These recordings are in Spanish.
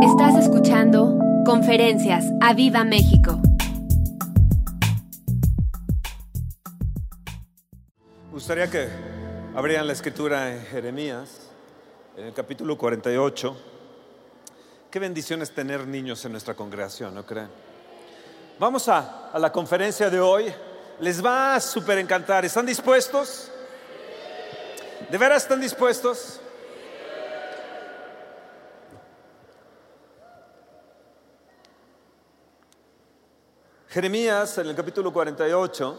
Estás escuchando Conferencias a Viva México. Me gustaría que abrieran la escritura en Jeremías, en el capítulo 48. Qué bendición es tener niños en nuestra congregación, ¿no creen? Vamos a, a la conferencia de hoy. Les va a súper encantar. ¿Están dispuestos? ¿De veras están dispuestos? Jeremías, en el capítulo 48,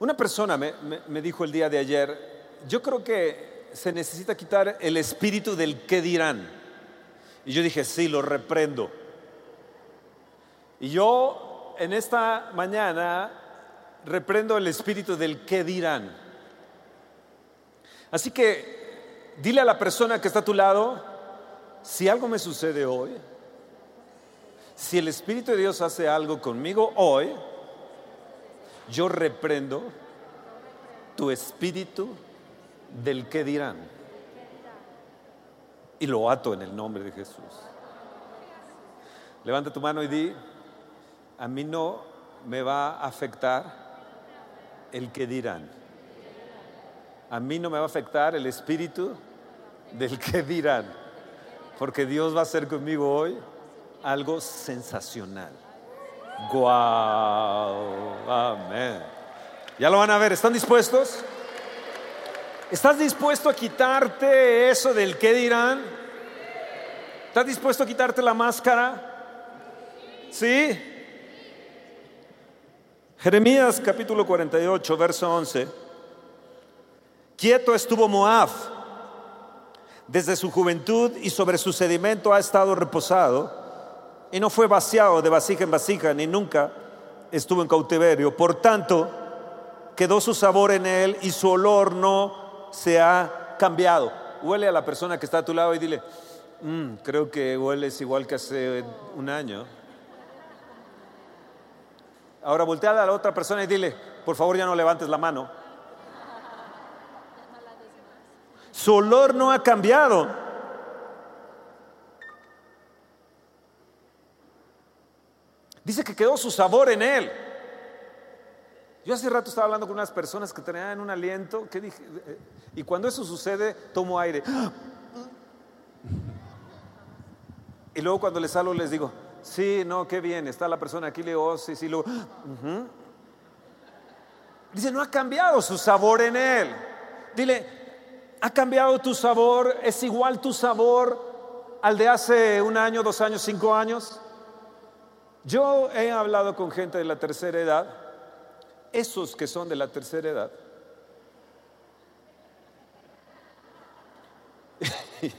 una persona me, me- me dijo el día de ayer, yo creo que se necesita quitar el espíritu del qué dirán. Y yo dije, sí, lo reprendo. Y yo en esta mañana reprendo el espíritu del qué dirán. Así que dile a la persona que está a tu lado, si algo me sucede hoy, si el Espíritu de Dios hace algo conmigo hoy, yo reprendo tu espíritu del que dirán. Y lo ato en el nombre de Jesús. Levanta tu mano y di, a mí no me va a afectar el que dirán. A mí no me va a afectar el espíritu del que dirán. Porque Dios va a hacer conmigo hoy algo sensacional. ¡Guau! Amén. Ya lo van a ver, ¿están dispuestos? ¿Estás dispuesto a quitarte eso del qué dirán? ¿Estás dispuesto a quitarte la máscara? ¿Sí? Jeremías capítulo 48, verso 11. Quieto estuvo Moab desde su juventud y sobre su sedimento ha estado reposado y no fue vaciado de vasija en vasija ni nunca estuvo en cautiverio. Por tanto, quedó su sabor en él y su olor no se ha cambiado. Huele a la persona que está a tu lado y dile, "Mm, creo que hueles igual que hace un año. Ahora voltea a la otra persona y dile, por favor ya no levantes la mano. Su olor no ha cambiado. Dice que quedó su sabor en él. Yo hace rato estaba hablando con unas personas que tenían un aliento que dije, eh, y cuando eso sucede, tomo aire. Y luego cuando les hablo les digo, sí, no, qué bien, está la persona aquí, le digo, "Oh, sí, sí, luego. Dice, no ha cambiado su sabor en él. Dile, ¿ha cambiado tu sabor? ¿Es igual tu sabor al de hace un año, dos años, cinco años? Yo he hablado con gente de la tercera edad, esos que son de la tercera edad.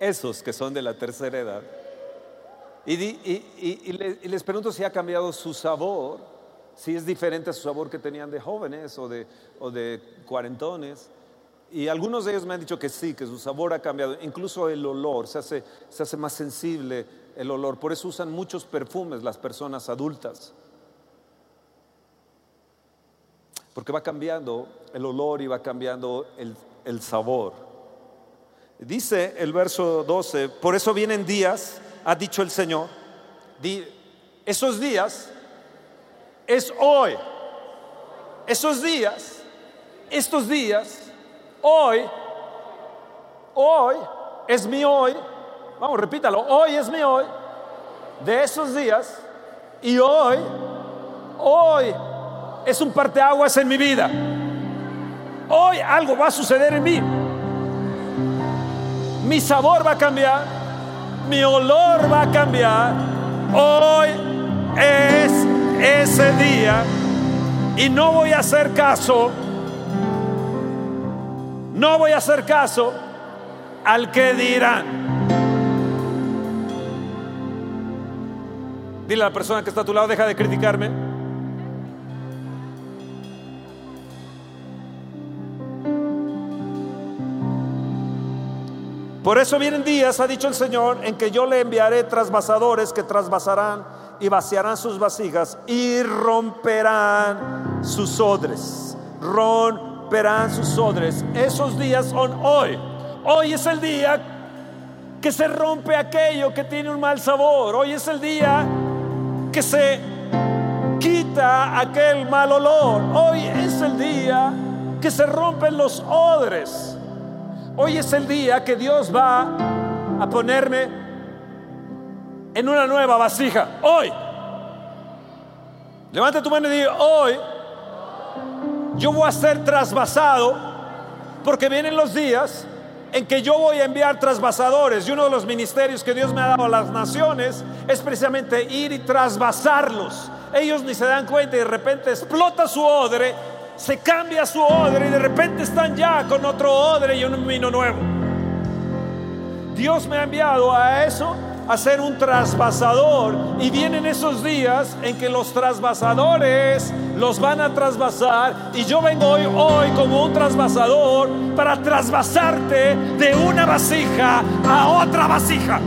Esos que son de la tercera edad. Y, les pregunto si ha cambiado su sabor, si es diferente a su sabor que tenían de jóvenes o de, o de cuarentones. Y algunos de ellos me han dicho que sí, que su sabor ha cambiado, incluso el olor, se hace, se hace más sensible el olor. Por eso usan muchos perfumes las personas adultas. Porque va cambiando el olor y va cambiando el, sabor. Dice el verso 12, por eso vienen días, ha dicho el Señor, di- esos días es hoy. Esos días, estos días, hoy, hoy es mi hoy. Vamos, repítalo, hoy es mi hoy. De esos días y hoy, hoy es un parteaguas en mi vida. Hoy algo va a suceder en mí. Mi sabor va a cambiar, mi olor va a cambiar. Hoy es ese día y no voy a hacer caso, no voy a hacer caso al que dirán. Dile a la persona que está a tu lado, deja de criticarme. Por eso vienen días, ha dicho el Señor, en que yo le enviaré trasvasadores que trasvasarán y vaciarán sus vasijas y romperán sus odres. Romperán sus odres. Esos días son hoy. Hoy es el día que se rompe aquello que tiene un mal sabor. Hoy es el día que se quita aquel mal olor. Hoy es el día que se rompen los odres. Hoy es el día que Dios va a ponerme en una nueva vasija. Hoy. Levanta tu mano y diga, hoy yo voy a ser trasvasado porque vienen los días en que yo voy a enviar trasvasadores y uno de los ministerios que Dios me ha dado a las naciones es precisamente ir y trasvasarlos. Ellos ni se dan cuenta y de repente explota su odre, se cambia su odre y de repente están ya con otro odre y un vino nuevo. Dios me ha enviado a eso a ser un trasvasador. Y vienen esos días en que los trasvasadores los van a trasvasar. Y yo vengo hoy, hoy como un trasvasador para trasvasarte de una vasija a otra vasija.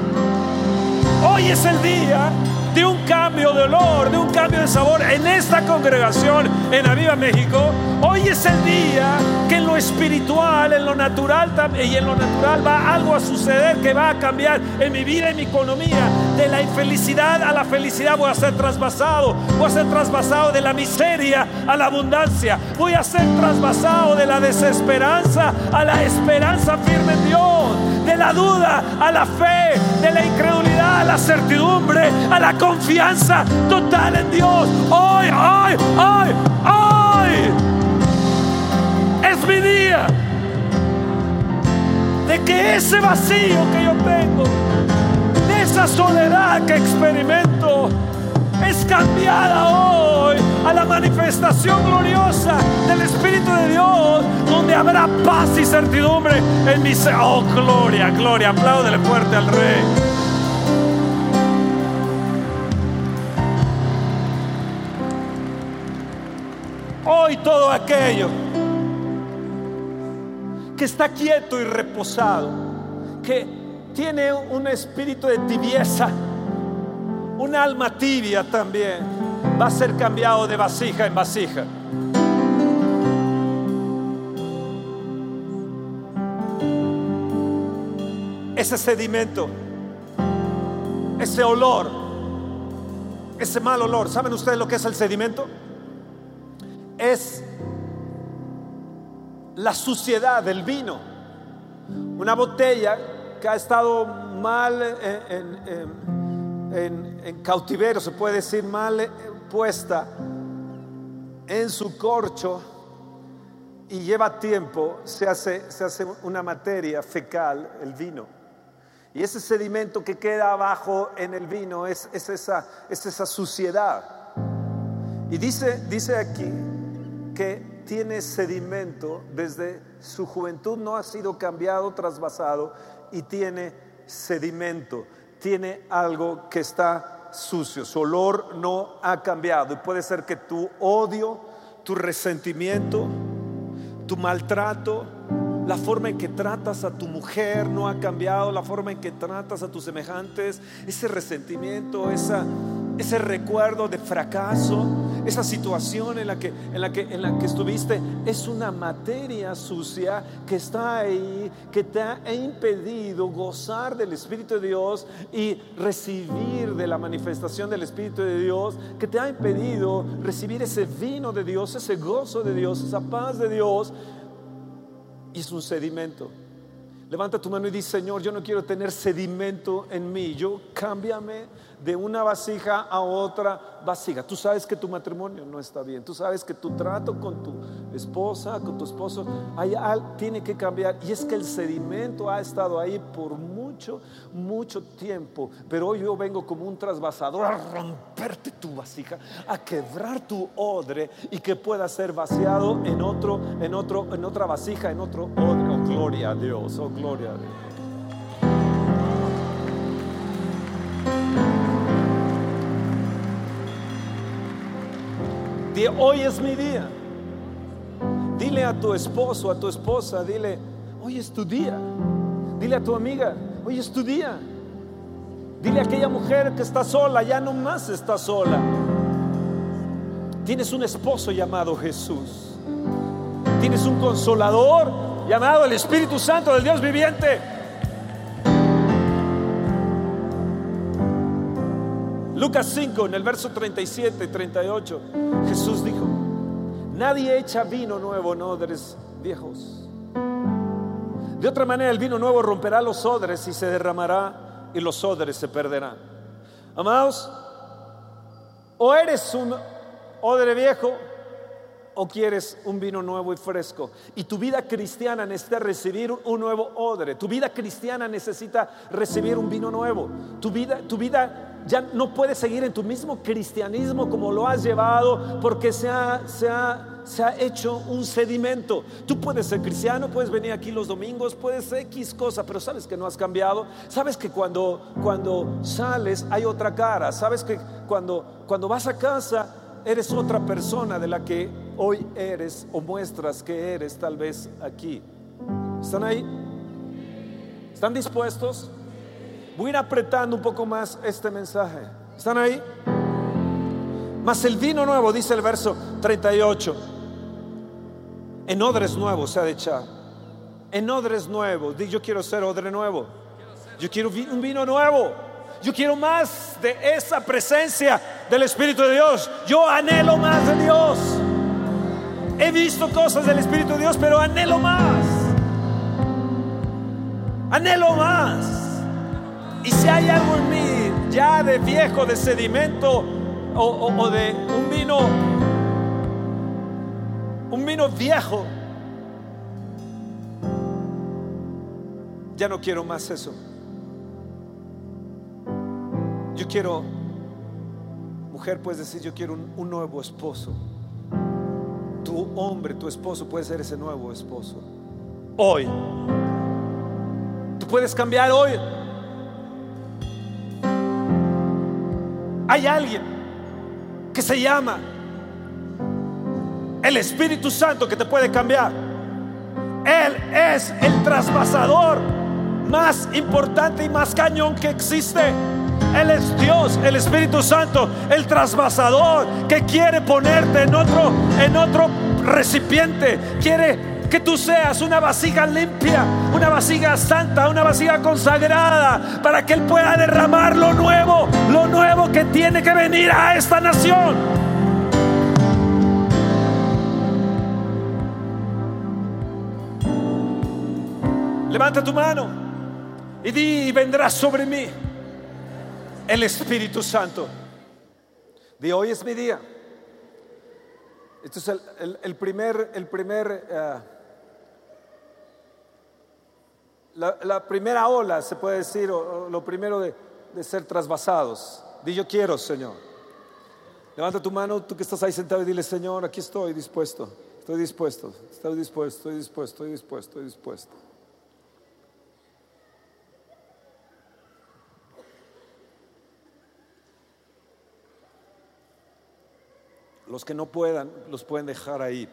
Hoy es el día de un cambio de olor, de un cambio de sabor en esta congregación en Aviva México. Hoy es el día que en lo espiritual, en lo natural y en lo natural va algo a suceder que va a cambiar en mi vida y mi economía. De la infelicidad a la felicidad voy a ser trasvasado. Voy a ser trasvasado de la miseria a la abundancia. Voy a ser trasvasado de la desesperanza a la esperanza firme en Dios de la duda a la fe, de la incredulidad a la certidumbre, a la confianza total en Dios. Hoy, hoy, hoy, hoy es mi día de que ese vacío que yo tengo, de esa soledad que experimento, es cambiada hoy a la manifestación gloriosa del Espíritu de Dios, donde habrá paz y certidumbre en mi ser. Oh, gloria, gloria, apláudele fuerte al Rey. Hoy todo aquello que está quieto y reposado, que tiene un espíritu de tibieza, un alma tibia también va a ser cambiado de vasija en vasija. Ese sedimento, ese olor, ese mal olor, ¿saben ustedes lo que es el sedimento? La suciedad del vino. Una botella que ha estado mal en, cautiverio, se puede decir mal eh, puesta en su corcho y lleva tiempo, se hace, se hace una materia fecal, el vino. Y ese sedimento que queda abajo en el vino es, es, esa, es esa suciedad. Y dice, dice aquí que tiene sedimento desde su juventud, no ha sido cambiado, trasvasado y tiene sedimento tiene algo que está sucio, su olor no ha cambiado y puede ser que tu odio, tu resentimiento, tu maltrato, la forma en que tratas a tu mujer no ha cambiado, la forma en que tratas a tus semejantes, ese resentimiento, esa ese recuerdo de fracaso, esa situación en la, que, en, la que, en la que estuviste, es una materia sucia que está ahí, que te ha impedido gozar del Espíritu de Dios y recibir de la manifestación del Espíritu de Dios, que te ha impedido recibir ese vino de Dios, ese gozo de Dios, esa paz de Dios. Y es un sedimento Levanta tu mano y dice, Señor, yo no quiero tener sedimento en mí. Yo cámbiame de una vasija a otra vasija. Tú sabes que tu matrimonio no está bien. Tú sabes que tu trato con tu esposa, con tu esposo, hay, tiene que cambiar. Y es que el sedimento ha estado ahí por mucho, mucho tiempo. Pero hoy yo vengo como un trasvasador a romperte tu vasija, a quebrar tu odre y que pueda ser vaciado en otro, en otro, en otra vasija, en otro odre. Oh, gloria a Dios. Oh, gloria a Dios. hoy es mi día. Dile a tu esposo, a tu esposa, dile, hoy es tu día. Dile a tu amiga, hoy es tu día. Dile a aquella mujer que está sola, ya no más está sola. Tienes un esposo llamado Jesús. Tienes un consolador llamado el Espíritu Santo del Dios viviente. Lucas 5, en el verso 37 y 38, Jesús dijo, nadie echa vino nuevo en odres viejos. De otra manera, el vino nuevo romperá los odres y se derramará y los odres se perderán. Amados, o eres un odre viejo o quieres un vino nuevo y fresco. Y tu vida cristiana necesita recibir un nuevo odre. Tu vida cristiana necesita recibir un vino nuevo. Tu vida, tu vida ya no puede seguir en tu mismo cristianismo como lo has llevado porque se ha, se ha, se ha hecho un sedimento. Tú puedes ser cristiano, puedes venir aquí los domingos, puedes ser X cosa, pero sabes que no has cambiado. Sabes que cuando, cuando sales hay otra cara. Sabes que cuando, cuando vas a casa eres otra persona de la que hoy eres o muestras que eres tal vez aquí. ¿Están ahí? ¿Están dispuestos? Voy a ir apretando un poco más este mensaje. ¿Están ahí? Mas el vino nuevo, dice el verso 38, en odres nuevos se ha de echar. En odres nuevos. Yo quiero ser odre nuevo. Yo quiero un vino nuevo. Yo quiero más de esa presencia del Espíritu de Dios. Yo anhelo más de Dios. He visto cosas del Espíritu de Dios, pero anhelo más. Anhelo más. Y si hay algo en mí ya de viejo, de sedimento o, o de un vino, un vino viejo, ya no quiero más eso. Yo quiero, mujer, puedes decir, yo quiero un, nuevo esposo. Tu hombre, tu esposo puede ser ese nuevo esposo. Hoy. Tú puedes cambiar hoy. Hay alguien que se llama el Espíritu Santo que te puede cambiar. Él es el traspasador más importante y más cañón que existe. Él es Dios, el Espíritu Santo, el trasvasador que quiere ponerte en otro, en otro recipiente. Quiere que tú seas una vasija limpia, una vasija santa, una vasija consagrada, para que Él pueda derramar lo nuevo, lo nuevo que tiene que venir a esta nación. Levanta tu mano y di, vendrá sobre mí el Espíritu Santo. De hoy es mi día. Esto es el, primer, el primer, eh, la, primera ola, se puede decir, o, lo primero de, de, ser trasvasados. Di yo quiero, Señor. Levanta tu mano, tú que estás ahí sentado y dile, Señor, aquí estoy dispuesto, estoy dispuesto, estoy dispuesto, estoy dispuesto, estoy dispuesto, estoy dispuesto. Los que no puedan, los pueden dejar ahí.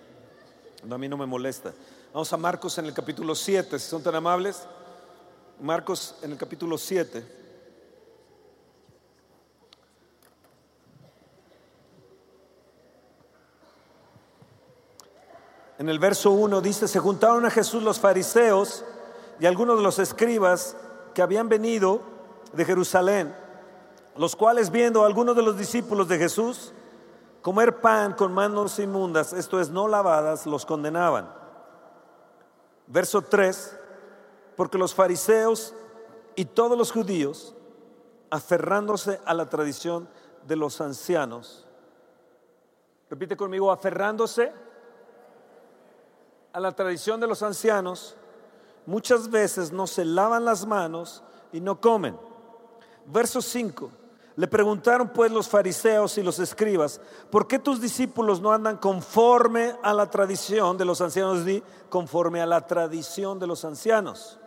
a mí no me molesta. Vamos a Marcos en el capítulo 7, si son tan amables. Marcos en el capítulo 7. En el verso 1 dice, se juntaron a Jesús los fariseos y algunos de los escribas que habían venido de Jerusalén, los cuales viendo a algunos de los discípulos de Jesús, comer pan con manos inmundas, esto es, no lavadas, los condenaban. Verso 3, porque los fariseos y todos los judíos, aferrándose a la tradición de los ancianos, repite conmigo, aferrándose a la tradición de los ancianos, muchas veces no se lavan las manos y no comen. Verso 5, le preguntaron pues los fariseos y los escribas, ¿por qué tus discípulos no andan conforme a la tradición de los ancianos? Di, conforme a la tradición de los ancianos.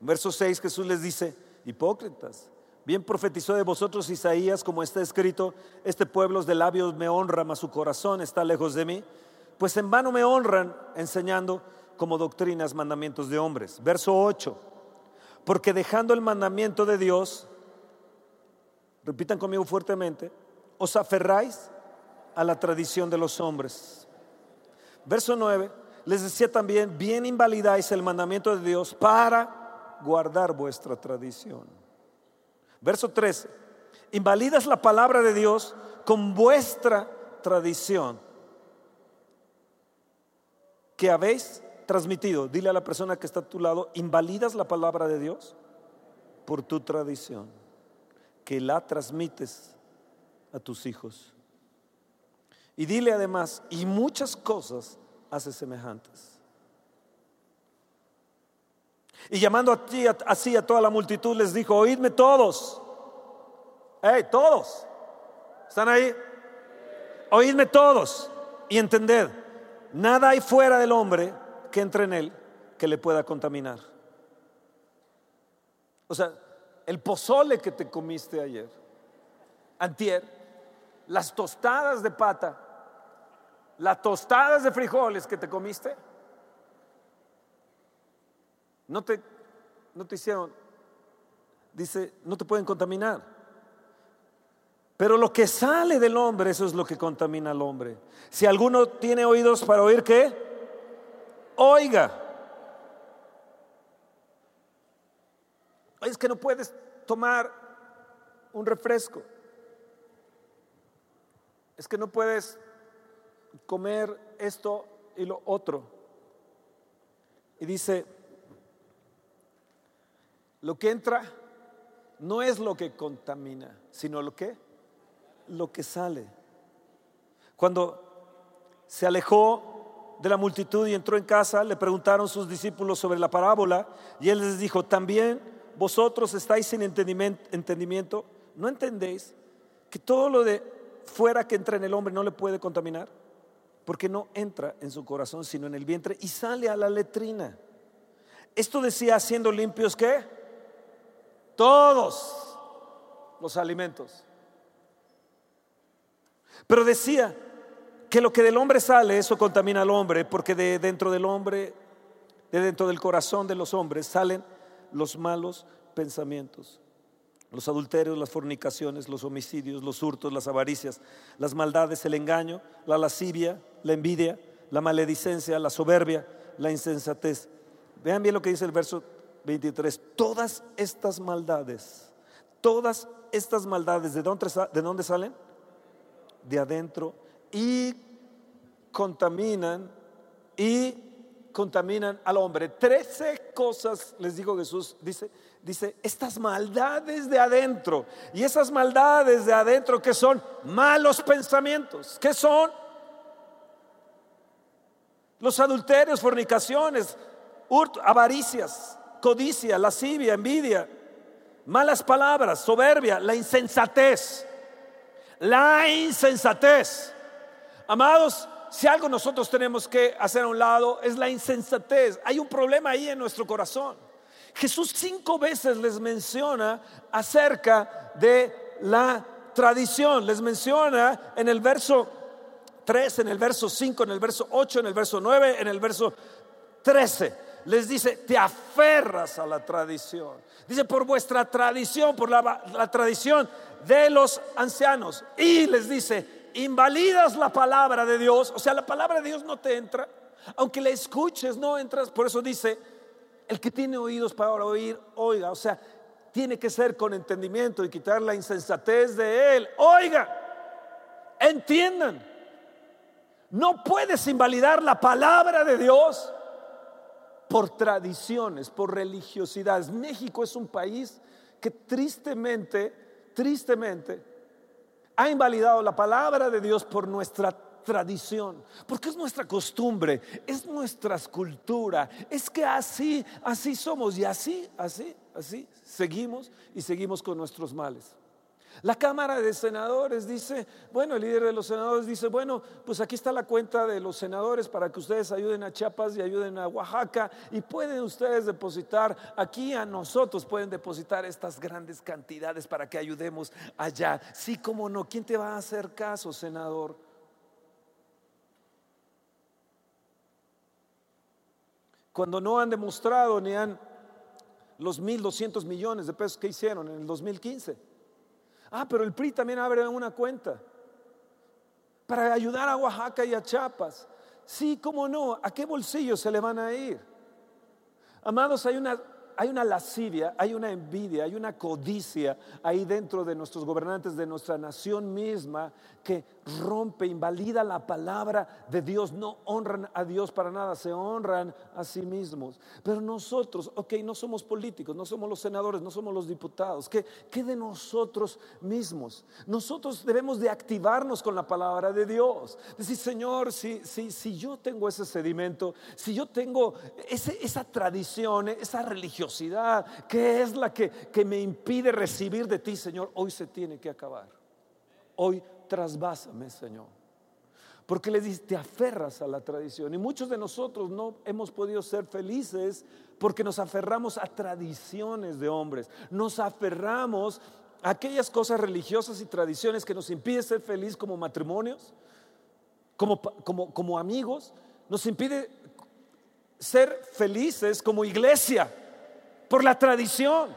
Verso 6 Jesús les dice, hipócritas, bien profetizó de vosotros Isaías como está escrito, este pueblo de labios me honra, mas su corazón está lejos de mí, pues en vano me honran enseñando como doctrinas mandamientos de hombres. Verso 8, porque dejando el mandamiento de Dios, repitan conmigo fuertemente, os aferráis a la tradición de los hombres. Verso 9, les decía también, bien invalidáis el mandamiento de Dios para guardar vuestra tradición. Verso 13, invalidas la palabra de Dios con vuestra tradición que habéis transmitido. Dile a la persona que está a tu lado, invalidas la palabra de Dios por tu tradición, que la transmites a tus hijos. Y dile además, y muchas cosas hace semejantes. Y llamando a ti, así a toda la multitud, les dijo, oídme todos. Hey, todos. ¿Están ahí? Oídme todos y entended, nada hay fuera del hombre que entre en él que le pueda contaminar. O sea, el pozole que te comiste ayer, antier, las tostadas de pata, las tostadas de frijoles que te comiste, no te, no te hicieron, dice, no te pueden contaminar. Pero lo que sale del hombre, eso es lo que contamina al hombre. Si alguno tiene oídos para oír, ¿qué? Oiga. Es que no puedes tomar un refresco. Es que no puedes comer esto y lo otro. Y dice, lo que entra no es lo que contamina, sino lo que lo que sale. Cuando se alejó de la multitud y entró en casa, le preguntaron sus discípulos sobre la parábola y él les dijo, también vosotros estáis sin entendimiento, ¿no entendéis que todo lo de fuera que entra en el hombre no le puede contaminar? Porque no entra en su corazón, sino en el vientre y sale a la letrina. Esto decía haciendo limpios qué? Todos los alimentos. Pero decía que lo que del hombre sale, eso contamina al hombre, porque de dentro del hombre, de dentro del corazón de los hombres salen los malos pensamientos, los adulterios, las fornicaciones, los homicidios, los hurtos, las avaricias, las maldades, el engaño, la lascivia, la envidia, la maledicencia, la soberbia, la insensatez. Vean bien lo que dice el verso 23. Todas estas maldades, todas estas maldades, ¿de dónde, de dónde salen? de adentro y contaminan y contaminan al hombre. Trece cosas, les digo Jesús, dice, dice, estas maldades de adentro. Y esas maldades de adentro que son malos pensamientos, que son los adulterios, fornicaciones, avaricias, codicia, lascivia, envidia, malas palabras, soberbia, la insensatez la insensatez. Amados, si algo nosotros tenemos que hacer a un lado es la insensatez. Hay un problema ahí en nuestro corazón. Jesús cinco veces les menciona acerca de la tradición. Les menciona en el verso 3, en el verso 5, en el verso 8, en el verso 9, en el verso 13. Les dice, te aferras a la tradición. Dice, por vuestra tradición, por la, la tradición de los ancianos. Y les dice, invalidas la palabra de Dios, o sea, la palabra de Dios no te entra, aunque la escuches, no entras. Por eso dice, el que tiene oídos para oír, oiga, o sea, tiene que ser con entendimiento y quitar la insensatez de él. Oiga, entiendan, no puedes invalidar la palabra de Dios por tradiciones, por religiosidades. México es un país que tristemente tristemente, ha invalidado la palabra de Dios por nuestra tradición, porque es nuestra costumbre, es nuestra cultura, es que así, así somos y así, así, así seguimos y seguimos con nuestros males. La Cámara de Senadores dice, bueno, el líder de los senadores dice, bueno, pues aquí está la cuenta de los senadores para que ustedes ayuden a Chiapas y ayuden a Oaxaca y pueden ustedes depositar aquí a nosotros, pueden depositar estas grandes cantidades para que ayudemos allá. Sí, cómo no, ¿quién te va a hacer caso, senador? Cuando no han demostrado ni han los 1.200 millones de pesos que hicieron en el 2015. Ah, pero el PRI también abre una cuenta para ayudar a Oaxaca y a Chiapas. Sí, cómo no, ¿a qué bolsillo se le van a ir? Amados, hay una hay una lascivia, hay una envidia, hay una codicia ahí dentro de nuestros gobernantes, de nuestra nación misma, que rompe, invalida la palabra de Dios. No honran a Dios para nada, se honran a sí mismos. Pero nosotros, ok, no somos políticos, no somos los senadores, no somos los diputados. ¿Qué, qué de nosotros mismos? Nosotros debemos de activarnos con la palabra de Dios. Decir, Señor, si, si, si yo tengo ese sedimento, si yo tengo esa tradición, esa religión, que es la que, que me impide recibir de ti, Señor, hoy se tiene que acabar. Hoy trasvásame, Señor. Porque le dices, te aferras a la tradición. Y muchos de nosotros no hemos podido ser felices porque nos aferramos a tradiciones de hombres. Nos aferramos a aquellas cosas religiosas y tradiciones que nos impiden ser felices como matrimonios, como, como, como amigos. Nos impide ser felices como iglesia por la tradición.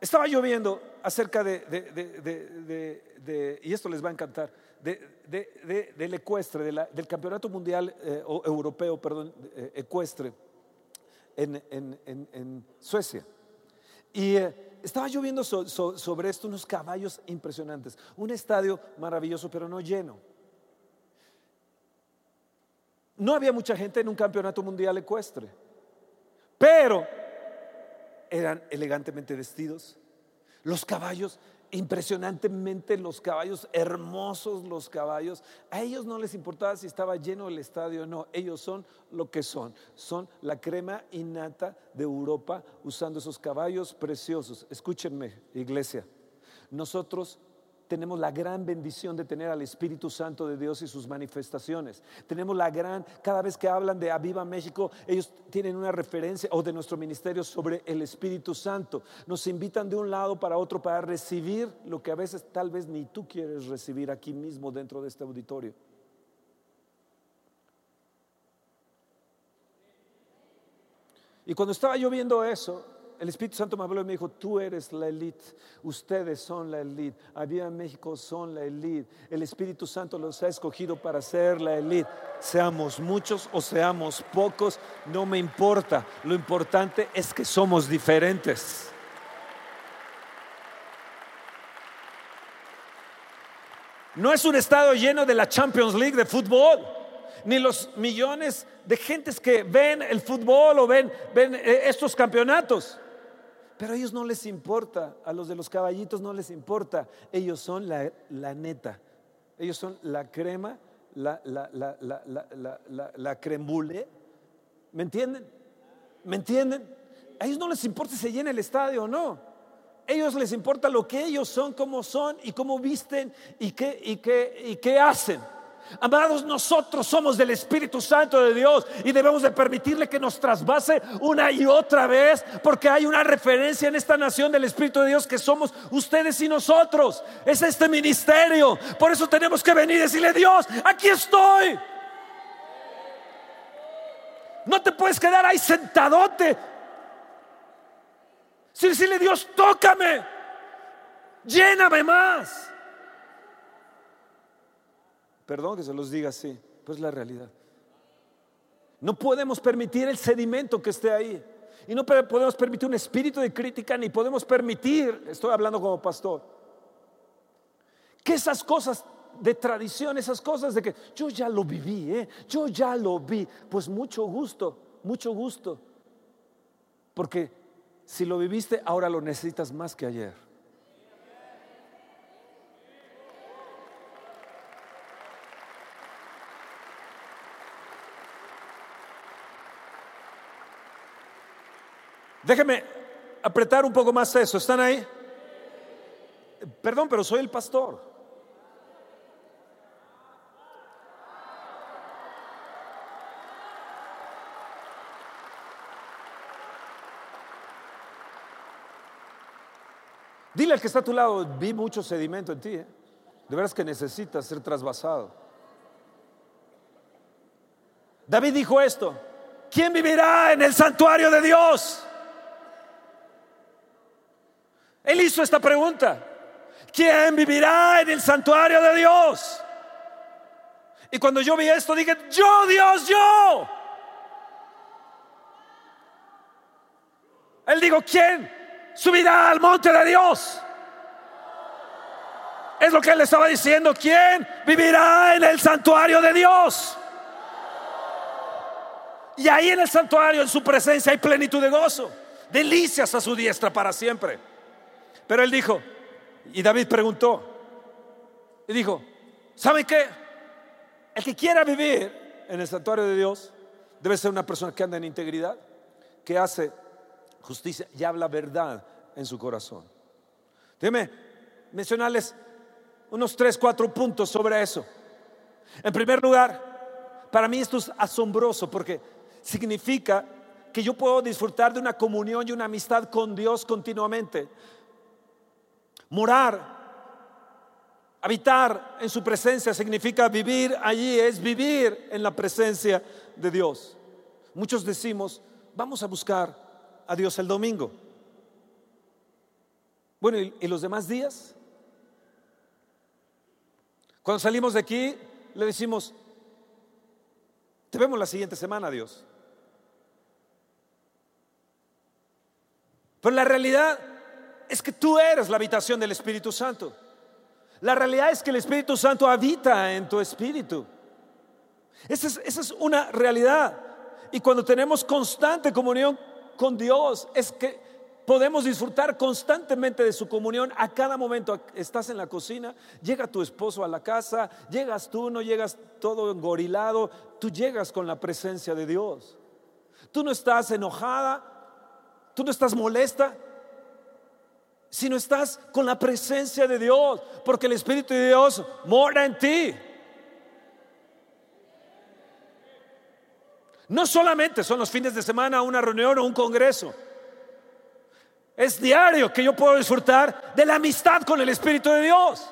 Estaba lloviendo acerca de, y esto les va a encantar, del ecuestre, del campeonato mundial eh, europeo, perdón, eh, ecuestre en, Suecia. Y eh, estaba lloviendo sobre esto unos caballos impresionantes, un estadio maravilloso, pero no lleno. No había mucha gente en un campeonato mundial ecuestre, pero eran elegantemente vestidos. Los caballos, impresionantemente los caballos, hermosos los caballos. A ellos no les importaba si estaba lleno el estadio o no. Ellos son lo que son. Son la crema innata de Europa usando esos caballos preciosos. Escúchenme, iglesia. Nosotros tenemos la gran bendición de tener al Espíritu Santo de Dios y sus manifestaciones. Tenemos la gran, cada vez que hablan de Aviva México, ellos tienen una referencia o de nuestro ministerio sobre el Espíritu Santo. Nos invitan de un lado para otro para recibir lo que a veces tal vez ni tú quieres recibir aquí mismo dentro de este auditorio. Y cuando estaba yo viendo eso, el Espíritu Santo me habló y me dijo, tú eres la elite, ustedes son la elite, en México son la elite, el Espíritu Santo los ha escogido para ser la elite, seamos muchos o seamos pocos, no me importa, lo importante es que somos diferentes. No es un estado lleno de la Champions League de fútbol, ni los millones de gentes que ven el fútbol o ven, ven eh, estos campeonatos. Pero a ellos no les importa, a los de los caballitos no les importa. Ellos son la, neta, ellos son la crema, la, la, la, la crembule. ¿Me entienden? ¿Me entienden? A ellos no les importa si se llena el estadio o no. Ellos les importa lo que ellos son, cómo son y cómo visten y qué, y qué, y qué hacen. Amados, nosotros somos del Espíritu Santo de Dios y debemos de permitirle que nos trasvase una y otra vez, porque hay una referencia en esta nación del Espíritu de Dios que somos ustedes y nosotros. Es este ministerio. Por eso tenemos que venir y decirle, Dios, aquí estoy. No te puedes quedar ahí sentadote. Si decirle, Dios, tócame, lléname más. Perdón que se los diga así, pues la realidad. No podemos permitir el sedimento que esté ahí. Y no podemos permitir un espíritu de crítica, ni podemos permitir, estoy hablando como pastor, que esas cosas de tradición, esas cosas de que yo ya lo viví, ¿eh? yo ya lo vi, pues mucho gusto, mucho gusto. Porque si lo viviste, ahora lo necesitas más que ayer. Déjeme apretar un poco más eso. ¿Están ahí? Perdón, pero soy el pastor. Dile al que está a tu lado, vi mucho sedimento en ti. ¿eh? De veras que necesitas ser trasvasado. David dijo esto, ¿quién vivirá en el santuario de Dios? Él hizo esta pregunta. ¿Quién vivirá en el santuario de Dios? Y cuando yo vi esto dije, yo Dios, yo. Él dijo, ¿quién subirá al monte de Dios? Es lo que él estaba diciendo, ¿quién vivirá en el santuario de Dios? Y ahí en el santuario, en su presencia, hay plenitud de gozo, delicias a su diestra para siempre. Pero él dijo, y David preguntó, y dijo, ¿saben qué? El que quiera vivir en el santuario de Dios debe ser una persona que anda en integridad, que hace justicia y habla verdad en su corazón. Déjeme mencionarles unos tres, cuatro puntos sobre eso. En primer lugar, para mí esto es asombroso porque significa que yo puedo disfrutar de una comunión y una amistad con Dios continuamente. Morar, habitar en su presencia significa vivir allí, es vivir en la presencia de Dios. Muchos decimos, vamos a buscar a Dios el domingo. Bueno, ¿y, los demás días? Cuando salimos de aquí, le decimos, te vemos la siguiente semana, Dios. Pero la realidad es que tú eres la habitación del Espíritu Santo. La realidad es que el Espíritu Santo habita en tu espíritu. Esa es, es una realidad. Y cuando tenemos constante comunión con Dios, es que podemos disfrutar constantemente de su comunión a cada momento. Estás en la cocina, llega tu esposo a la casa, llegas tú, no llegas todo engorilado, tú llegas con la presencia de Dios. Tú no estás enojada, Tú no estás molesta, sino estás con la presencia de Dios, porque el Espíritu de Dios mora en ti. No solamente son los fines de semana una reunión o un congreso. Es diario que yo puedo disfrutar de la amistad con el Espíritu de Dios.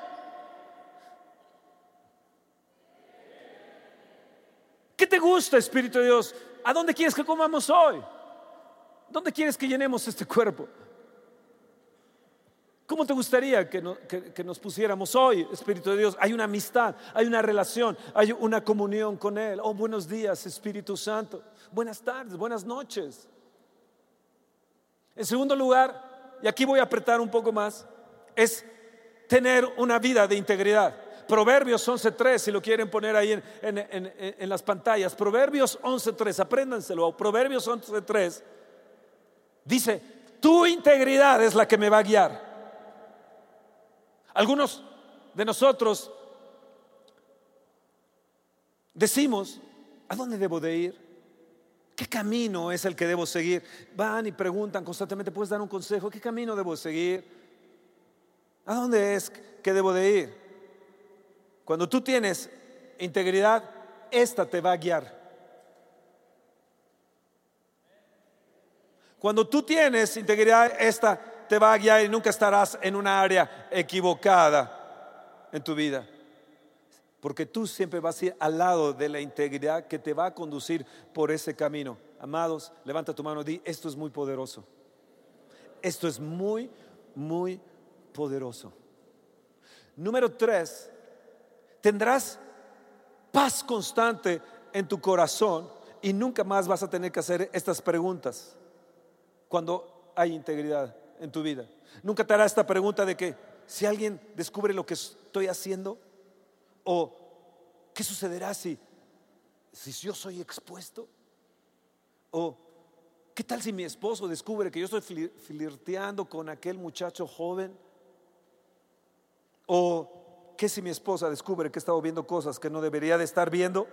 ¿Qué te gusta, Espíritu de Dios? ¿A dónde quieres que comamos hoy? ¿Dónde quieres que llenemos este cuerpo? ¿Cómo te gustaría que, nos pusiéramos hoy, Espíritu de Dios? Hay una amistad, hay una relación, hay una comunión con Él. Oh, buenos días, Espíritu Santo. Buenas tardes, buenas noches. En segundo lugar, y aquí voy a apretar un poco más, es tener una vida de integridad. Proverbios 11.3, si lo quieren poner ahí en, en las pantallas. Proverbios 11.3, apréndanselo. Proverbios 11.3 Dice, tu integridad es la que me va a guiar. Algunos de nosotros decimos, ¿a dónde debo de ir? ¿Qué camino es el que debo seguir? Van y preguntan constantemente, ¿puedes dar un consejo? ¿Qué camino debo seguir? ¿A dónde es que debo de ir? Cuando tú tienes integridad, esta te va a guiar. Cuando tú tienes integridad, esta te va a guiar y nunca estarás en una área equivocada en tu vida. Porque tú siempre vas a ir al lado de la integridad que te va a conducir por ese camino. Amados, levanta tu mano y di, esto es muy poderoso. Esto es muy, muy poderoso. Número tres, tendrás paz constante en tu corazón y nunca más vas a tener que hacer estas preguntas cuando hay integridad en tu vida. Nunca te hará esta pregunta de que si alguien descubre lo que estoy haciendo o qué sucederá si, si yo soy expuesto o qué tal si mi esposo descubre que yo estoy flirteando con aquel muchacho joven o qué si mi esposa descubre que he estado viendo cosas que no debería de estar viendo.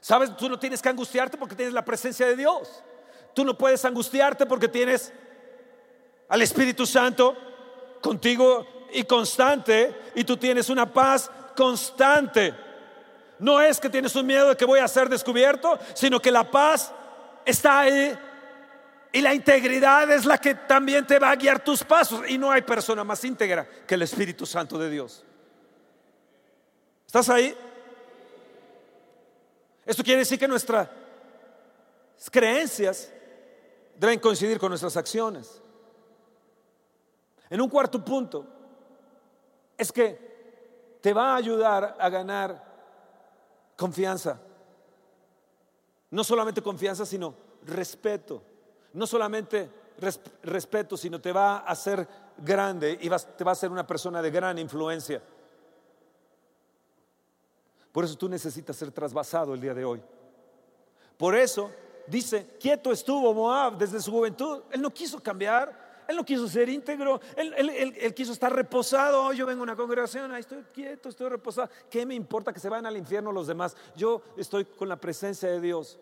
Sabes, tú no tienes que angustiarte porque tienes la presencia de Dios. Tú no puedes angustiarte porque tienes al Espíritu Santo contigo y constante y tú tienes una paz constante. No es que tienes un miedo de que voy a ser descubierto, sino que la paz está ahí y la integridad es la que también te va a guiar tus pasos. Y no hay persona más íntegra que el Espíritu Santo de Dios. ¿Estás ahí? Esto quiere decir que nuestras creencias deben coincidir con nuestras acciones. En un cuarto punto, es que te va a ayudar a ganar Confianza. No solamente confianza, sino respeto. No solamente respeto, sino te va a hacer grande y te va a hacer una persona de gran influencia. Por eso tú necesitas ser trasvasado el día de hoy. Por eso dice, quieto estuvo Moab desde su juventud. Él no quiso cambiar, él no quiso ser íntegro, él, quiso estar reposado. yo vengo a una congregación, ahí estoy quieto, estoy reposado. ¿Qué me importa que se vayan al infierno los demás? Yo estoy con la presencia de Dios.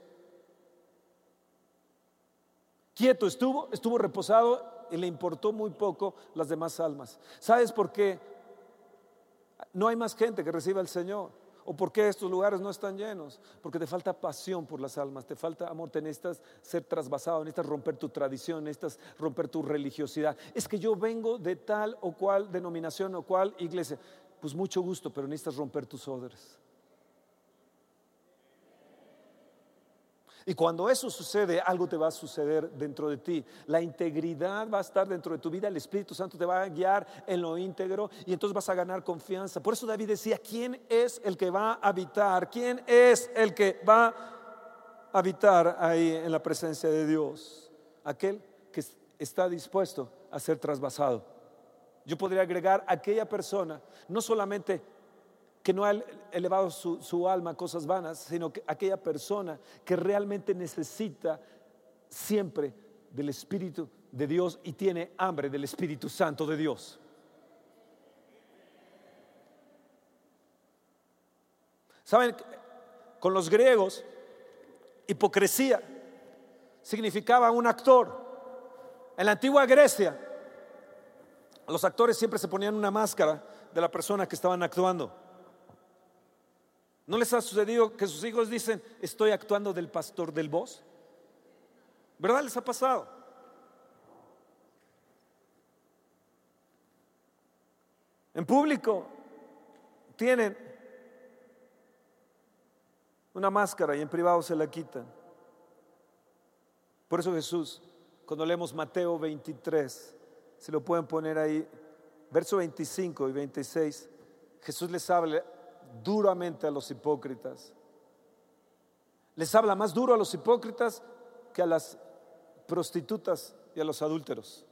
Quieto estuvo, estuvo reposado y le importó muy poco las demás almas. ¿Sabes por qué? No hay más gente que reciba al Señor. ¿O por qué estos lugares no están llenos? Porque te falta pasión por las almas, te falta amor, te necesitas ser trasvasado, necesitas romper tu tradición, necesitas romper tu religiosidad. Es que yo vengo de tal o cual denominación o cual iglesia. Pues mucho gusto, pero necesitas romper tus odres. Y cuando eso sucede, algo te va a suceder dentro de ti. La integridad va a estar dentro de tu vida, el Espíritu Santo te va a guiar en lo íntegro y entonces vas a ganar confianza. Por eso David decía, ¿quién es el que va a habitar? ¿Quién es el que va a habitar ahí en la presencia de Dios? Aquel que está dispuesto a ser trasvasado. Yo podría agregar aquella persona, no solamente que no ha elevado su, alma a cosas vanas, sino que aquella persona que realmente necesita siempre del Espíritu de Dios y tiene hambre del Espíritu Santo de Dios. Saben, con los griegos, hipocresía significaba un actor. En la antigua Grecia, los actores siempre se ponían una máscara de la persona que estaban actuando. ¿No les ha sucedido que sus hijos dicen, estoy actuando del pastor del voz? ¿Verdad les ha pasado? En público tienen una máscara y en privado se la quitan. Por eso Jesús, cuando leemos Mateo 23, se lo pueden poner ahí, verso 25 y 26, Jesús les habla duramente a los hipócritas. Les habla más duro a los hipócritas que a las prostitutas y a los adúlteros.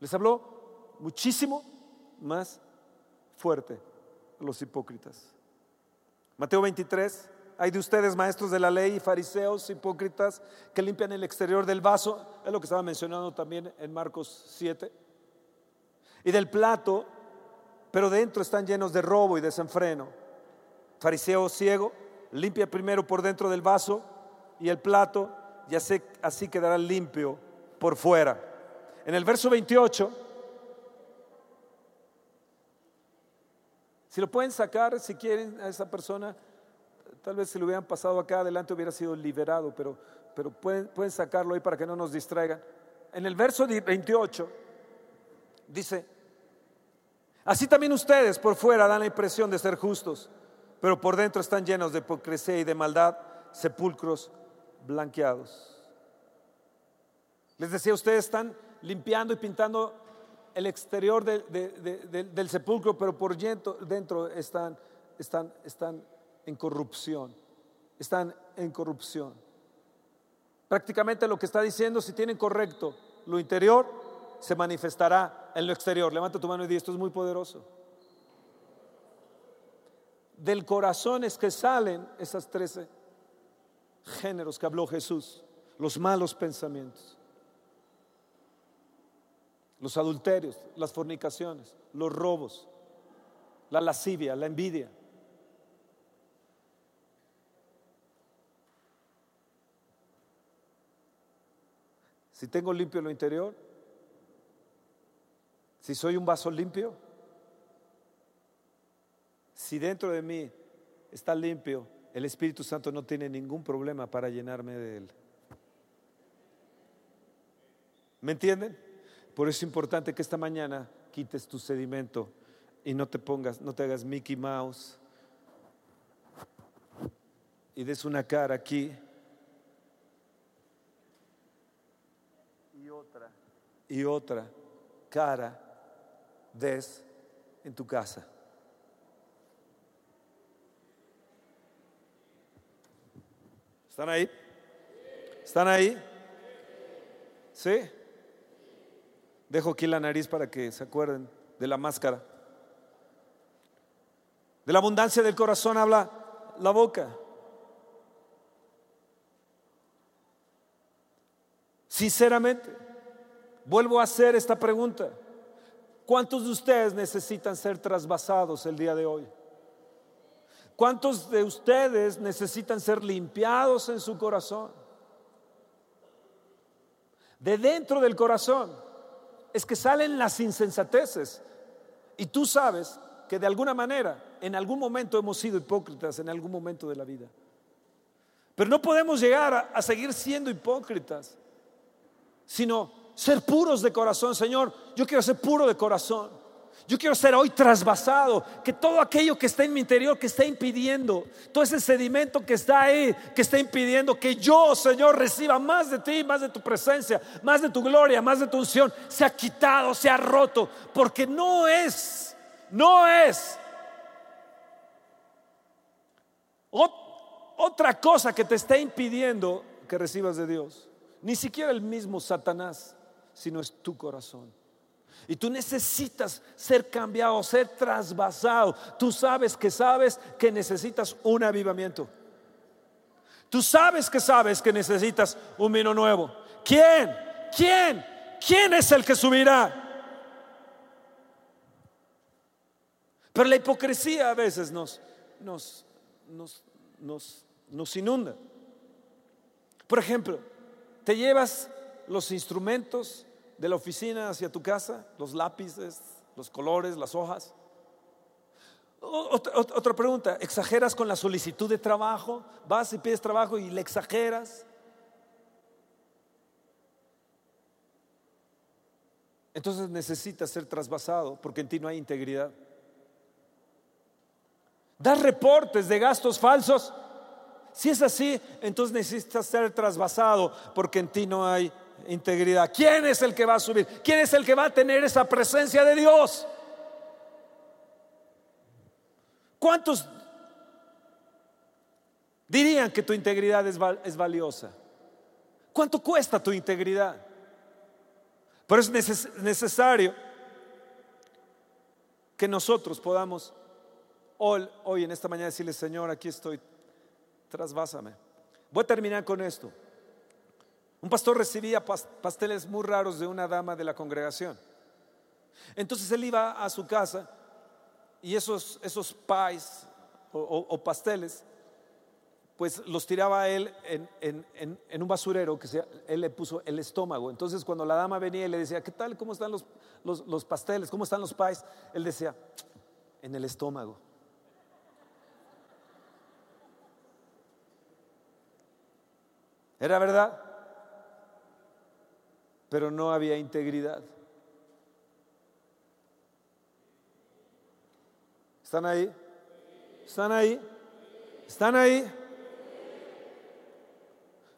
Les habló muchísimo más fuerte a los hipócritas. Mateo 23, hay de ustedes maestros de la ley y fariseos hipócritas que limpian el exterior del vaso, es lo que estaba mencionando también en Marcos 7, y del plato pero dentro están llenos de robo y desenfreno. Fariseo ciego, limpia primero por dentro del vaso y el plato, y así, quedará limpio por fuera. En el verso 28, si lo pueden sacar, si quieren, a esa persona, tal vez si lo hubieran pasado acá adelante hubiera sido liberado, pero, pero pueden sacarlo ahí para que no nos distraigan. En el verso 28 dice, Así también ustedes por fuera dan la impresión de ser justos, pero por dentro están llenos de hipocresía y de maldad, sepulcros blanqueados. Les decía, ustedes están limpiando y pintando el exterior del sepulcro, pero por dentro están, están, están en corrupción. Están en corrupción. Prácticamente lo que está diciendo, si tienen correcto lo interior, se manifestará en lo exterior. Levanta tu mano y di, esto es muy poderoso. Del corazón es que salen esas trece géneros que habló Jesús, los malos pensamientos, los adulterios, las fornicaciones, los robos, la lascivia, la envidia. Si tengo limpio lo interior, si soy un vaso limpio, si dentro de mí está limpio, el Espíritu Santo no tiene ningún problema para llenarme de él. ¿Me entienden? Por eso es importante que esta mañana quites tu sedimento y no te pongas, no te hagas Mickey Mouse y des una cara aquí y otra y otra cara des en tu casa. ¿Están ahí? ¿Están ahí? ¿Sí? Dejo aquí la nariz para que se acuerden de la máscara. De la abundancia del corazón habla la boca. Sinceramente, vuelvo a hacer esta pregunta. ¿Cuántos de ustedes necesitan ser trasvasados el día de hoy? ¿Cuántos de ustedes necesitan ser limpiados en su corazón? De dentro del corazón es que salen las insensateces. Y tú sabes que de alguna manera, en algún momento hemos sido hipócritas, en algún momento de la vida. Pero no podemos llegar a, a seguir siendo hipócritas sino ser puros de corazón. Señor, yo quiero ser puro de corazón. Yo quiero ser hoy trasvasado, que todo aquello que está en mi interior, que está impidiendo, todo ese sedimento que está ahí, que está impidiendo que yo, Señor, reciba más de ti, más de tu presencia, más de tu gloria, más de tu unción, se ha quitado, se ha roto, porque no es, no es otra cosa que te está impidiendo que recibas de Dios. Ni siquiera el mismo Satanás, sino es tu corazón. Y tú necesitas ser cambiado, ser trasvasado. Tú sabes que sabes que necesitas un avivamiento. Tú sabes que sabes que necesitas un vino nuevo. ¿Quién? ¿Quién? ¿Quién es el que subirá? Pero la hipocresía a veces nos, nos, nos, nos, nos inunda. Por ejemplo, te llevas los instrumentos de la oficina hacia tu casa, los lápices, los colores, las hojas. Otra, pregunta, ¿exageras con la solicitud de trabajo? ¿Vas y pides trabajo y le exageras? Entonces necesitas ser trasvasado porque en ti no hay integridad. Das reportes de gastos falsos si es así, entonces necesitas ser trasvasado porque en ti no hay integridad. ¿Quién es el que va a subir? ¿Quién es el que va a tener esa presencia de Dios? ¿Cuántos dirían que tu integridad es, valiosa? ¿Cuánto cuesta tu integridad? Pero es necesario que nosotros podamos hoy, hoy en esta mañana decirle, Señor, aquí estoy, trasvásame. Voy a terminar con esto. Un pastor recibía pasteles muy raros de una dama de la congregación. Entonces él iba a su casa y esos, esos pies o, pasteles, pues los tiraba él en, un basurero que él le puso el estómago. Entonces cuando la dama venía y le decía, ¿qué tal? ¿Cómo están los, los, los pasteles? ¿Cómo están los pies? Él decía, en el estómago. Era verdad, pero no había integridad. ¿Están ahí? ¿Están ahí? ¿Están ahí?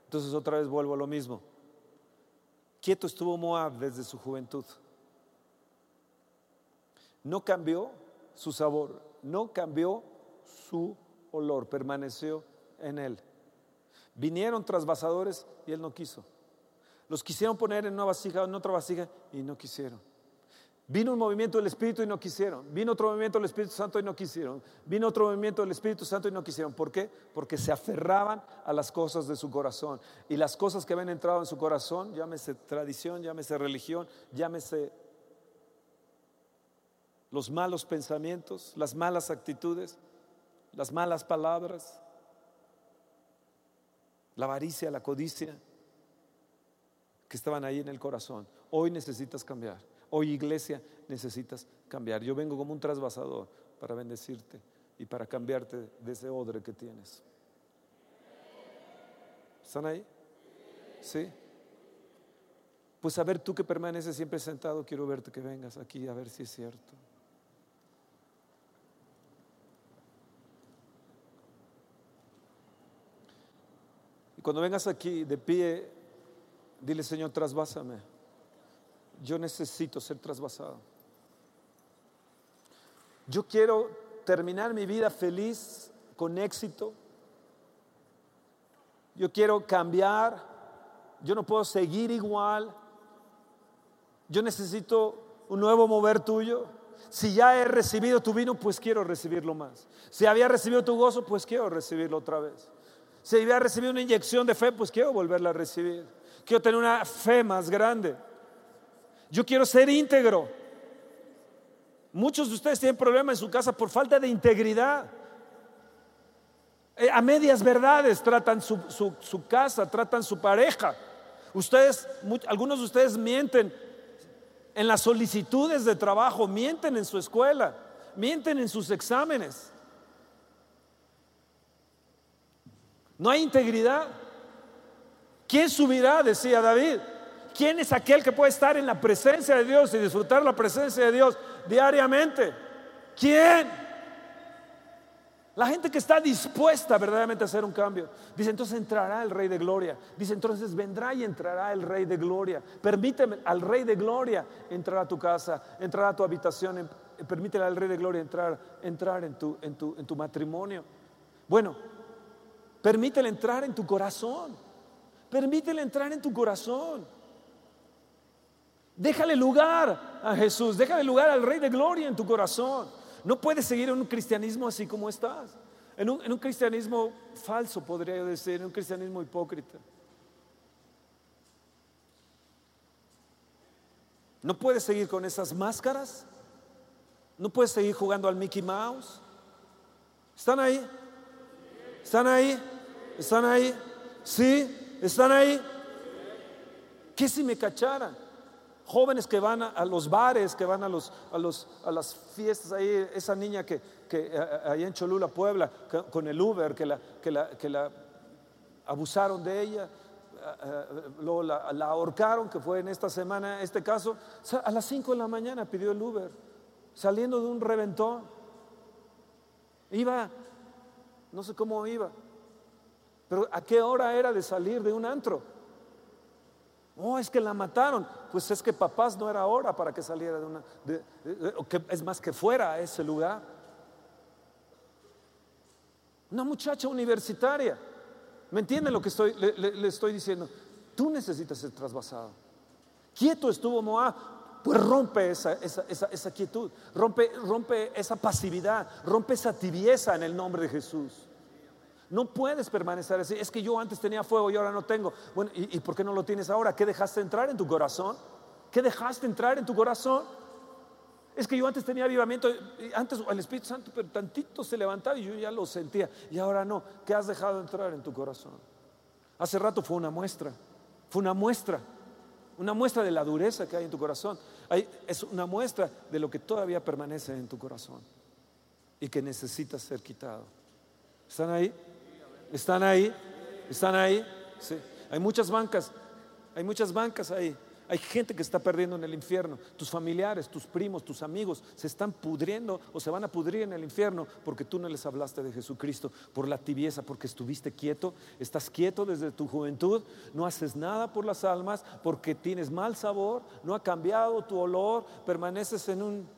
Entonces otra vez vuelvo a lo mismo. Quieto estuvo Moab desde su juventud. No cambió su sabor, no cambió su olor, permaneció en él. Vinieron trasvasadores y él no quiso. Los quisieron poner en una vasija, en otra vasija y no quisieron. Vino un movimiento del Espíritu y no quisieron. Vino otro movimiento del Espíritu Santo y no quisieron. Vino otro movimiento del Espíritu Santo y no quisieron. ¿Por qué? Porque se aferraban a las cosas de su corazón. Y las cosas que habían entrado en su corazón, llámese tradición, llámese religión, llámese los malos pensamientos, las malas actitudes, las malas palabras, la avaricia, la codicia, que estaban ahí en el corazón. Hoy necesitas cambiar. Hoy iglesia necesitas cambiar. Yo vengo como un trasvasador para bendecirte y para cambiarte de ese odre que tienes. ¿Están ahí? ¿Sí? Pues a ver, tú que permaneces siempre sentado, quiero verte que vengas aquí a ver si es cierto. Y cuando vengas aquí de pie, dile, Señor, trasvásame. Yo necesito ser trasvasado. Yo quiero terminar mi vida feliz, con éxito, Yo quiero cambiar. Yo no puedo seguir igual. Yo necesito un nuevo mover tuyo. Si ya he recibido tu vino, pues quiero recibirlo más. Si había recibido tu gozo, pues quiero recibirlo otra vez. Si había recibido una inyección de fe, pues quiero volverla a recibir. Quiero tener una fe más grande. Yo quiero ser íntegro. Muchos de ustedes tienen problemas en su casa por falta de integridad. Eh, a medias verdades tratan su, su casa, tratan su pareja. Ustedes, algunos de ustedes mienten en las solicitudes de trabajo, mienten en su escuela, mienten en sus exámenes. No hay integridad. ¿Quién subirá? Decía David. ¿Quién es aquel que puede estar en la presencia de Dios y disfrutar la presencia de Dios diariamente? ¿Quién? La gente que está dispuesta verdaderamente a hacer un cambio. Dice, entonces entrará el Rey de Gloria. Dice, entonces vendrá y entrará el Rey de Gloria. Permíteme al Rey de Gloria entrar a tu casa, entrar a tu habitación. Permítele al Rey de Gloria entrar, entrar en, tu, en, tu, en tu matrimonio. Bueno, permítele entrar en tu corazón. Permítele entrar en tu corazón. Déjale lugar a Jesús, déjale lugar al Rey de Gloria en tu corazón. No puedes seguir en un cristianismo así como estás. En un, cristianismo falso, podría decir, en un cristianismo hipócrita. No puedes seguir con esas máscaras. No puedes seguir jugando al Mickey Mouse. ¿Están ahí? ¿Están ahí? ¿Están ahí? ¿Sí? ¿Están ahí? ¿Qué si me cacharan? jóvenes que van a, los bares, que van a, los, a, los, a las fiestas ahí, esa niña que, que ahí en Cholula, Puebla, con el Uber, que la, que la, que la abusaron de ella, luego la, la, ahorcaron, que fue en esta semana, este caso, a las 5 de la mañana pidió el Uber, saliendo de un reventón. Iba, no sé cómo iba, pero ¿a qué hora era de salir de un antro? Oh, es que la mataron. Pues es que papás no era hora para que saliera de una. que, es más que fuera a ese lugar. Una muchacha universitaria. ¿Me entienden lo que estoy, le, estoy diciendo? Tú necesitas ser trasvasado. Quieto estuvo Moab. Pues rompe esa, esa, esa, esa quietud, rompe, rompe esa pasividad, rompe esa tibieza en el nombre de Jesús. No puedes permanecer así. Es que yo antes tenía fuego y ahora no tengo. Bueno, ¿y, por qué no lo tienes ahora? ¿Qué dejaste entrar en tu corazón? ¿Qué dejaste entrar en tu corazón? Es que yo antes tenía avivamiento, antes el Espíritu Santo, pero tantito se levantaba y yo ya lo sentía. Y ahora no. ¿Qué has dejado entrar en tu corazón? Hace rato fue una muestra. Fue una muestra. Una muestra de la dureza que hay en tu corazón. es una muestra de lo que todavía permanece en tu corazón y que necesita ser quitado. ¿Están ahí? ¿Están ahí? ¿Están ahí? Sí. Hay muchas bancas, hay muchas bancas ahí. Hay gente que está perdiendo en el infierno. Tus familiares, tus primos, tus amigos se están pudriendo o se van a pudrir en el infierno porque tú no les hablaste de Jesucristo por la tibieza, porque estuviste quieto, estás quieto desde tu juventud, no haces nada por las almas porque tienes mal sabor, no ha cambiado tu olor, permaneces en, un,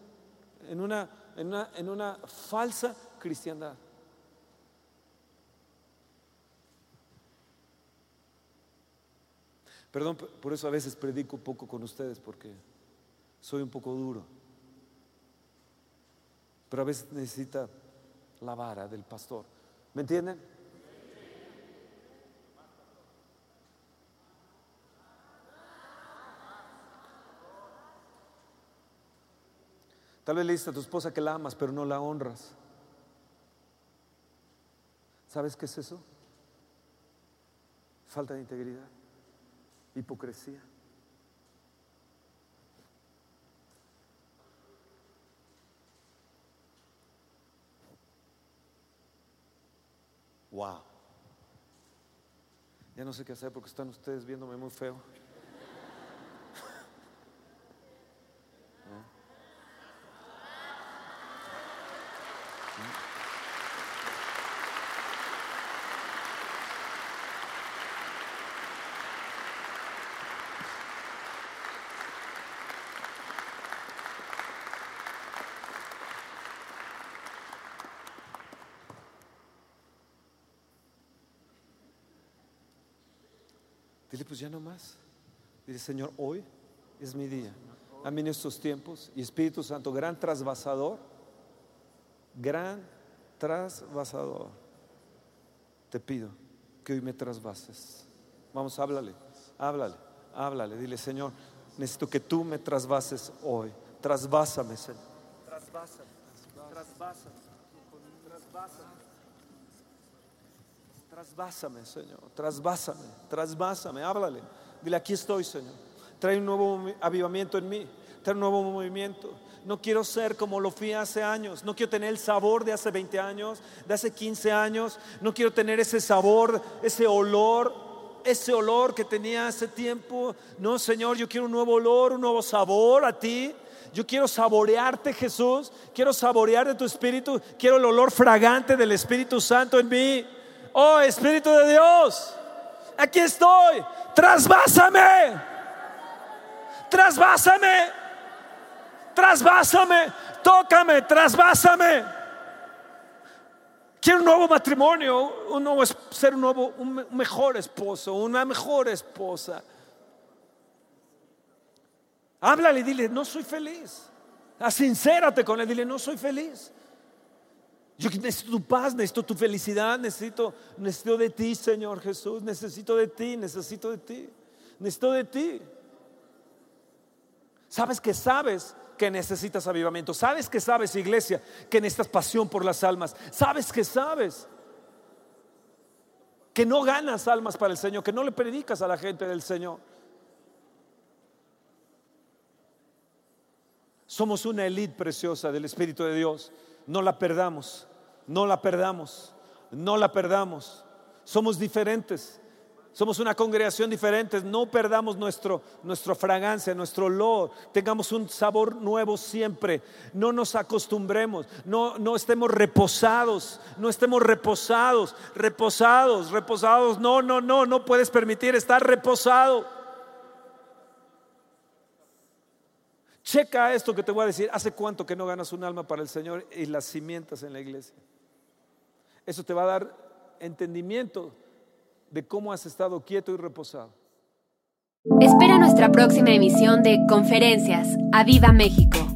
en, una, en, una, en una falsa cristiandad. Perdón, por eso a veces predico poco con ustedes porque soy un poco duro. Pero a veces necesita la vara del pastor. ¿Me entienden? Tal vez le dices a tu esposa que la amas, pero no la honras. ¿Sabes qué es eso? Falta de integridad hipocresía. Wow. Ya no sé qué hacer porque están ustedes viéndome muy feo. Dile, pues ya no más. Dile, Señor, hoy es mi día. A mí en estos tiempos. Y Espíritu Santo, gran trasvasador, gran trasvasador. Te pido que hoy me trasvases. Vamos, háblale, háblale, háblale. Dile, Señor, necesito que tú me trasvases hoy. Trasvásame, Señor. Trasvásame, trasvásame, trasvásame. Trasvásame, Señor. Trasvásame, trasvásame. Háblale. Dile, aquí estoy, Señor. Trae un nuevo avivamiento en mí. Trae un nuevo movimiento. No quiero ser como lo fui hace años. No quiero tener el sabor de hace 20 años, de hace 15 años. No quiero tener ese sabor, ese olor, ese olor que tenía hace tiempo. No, Señor, yo quiero un nuevo olor, un nuevo sabor a ti. Yo quiero saborearte, Jesús. Quiero saborear de tu espíritu. Quiero el olor fragante del Espíritu Santo en mí. Oh, Espíritu de Dios, aquí estoy. Trasvásame. Trasvásame. Trasvásame. Tócame, trasvásame. Quiero un nuevo matrimonio, un nuevo, ser un nuevo, un mejor esposo, una mejor esposa. Háblale dile, no soy feliz. Asincérate con él, dile, no soy feliz. Yo necesito tu paz, necesito tu felicidad, necesito, necesito de ti, Señor Jesús, necesito de ti, necesito de ti, necesito de ti. Sabes que sabes que necesitas avivamiento, sabes que sabes, iglesia, que necesitas pasión por las almas, sabes que sabes que no ganas almas para el Señor, que no le predicas a la gente del Señor. Somos una élite preciosa del Espíritu de Dios. No la perdamos, no la perdamos, no la perdamos. Somos diferentes. Somos una congregación diferente. No perdamos nuestro, nuestra fragancia, nuestro olor. Tengamos un sabor nuevo siempre. No nos acostumbremos. No, no estemos reposados. No estemos reposados. Reposados, reposados. No, no, no. No puedes permitir estar reposado. Checa esto que te voy a decir. ¿Hace cuánto que no ganas un alma para el Señor y las cimientas en la iglesia? Eso te va a dar entendimiento de cómo has estado quieto y reposado. Espera nuestra próxima emisión de Conferencias. ¡A Viva México!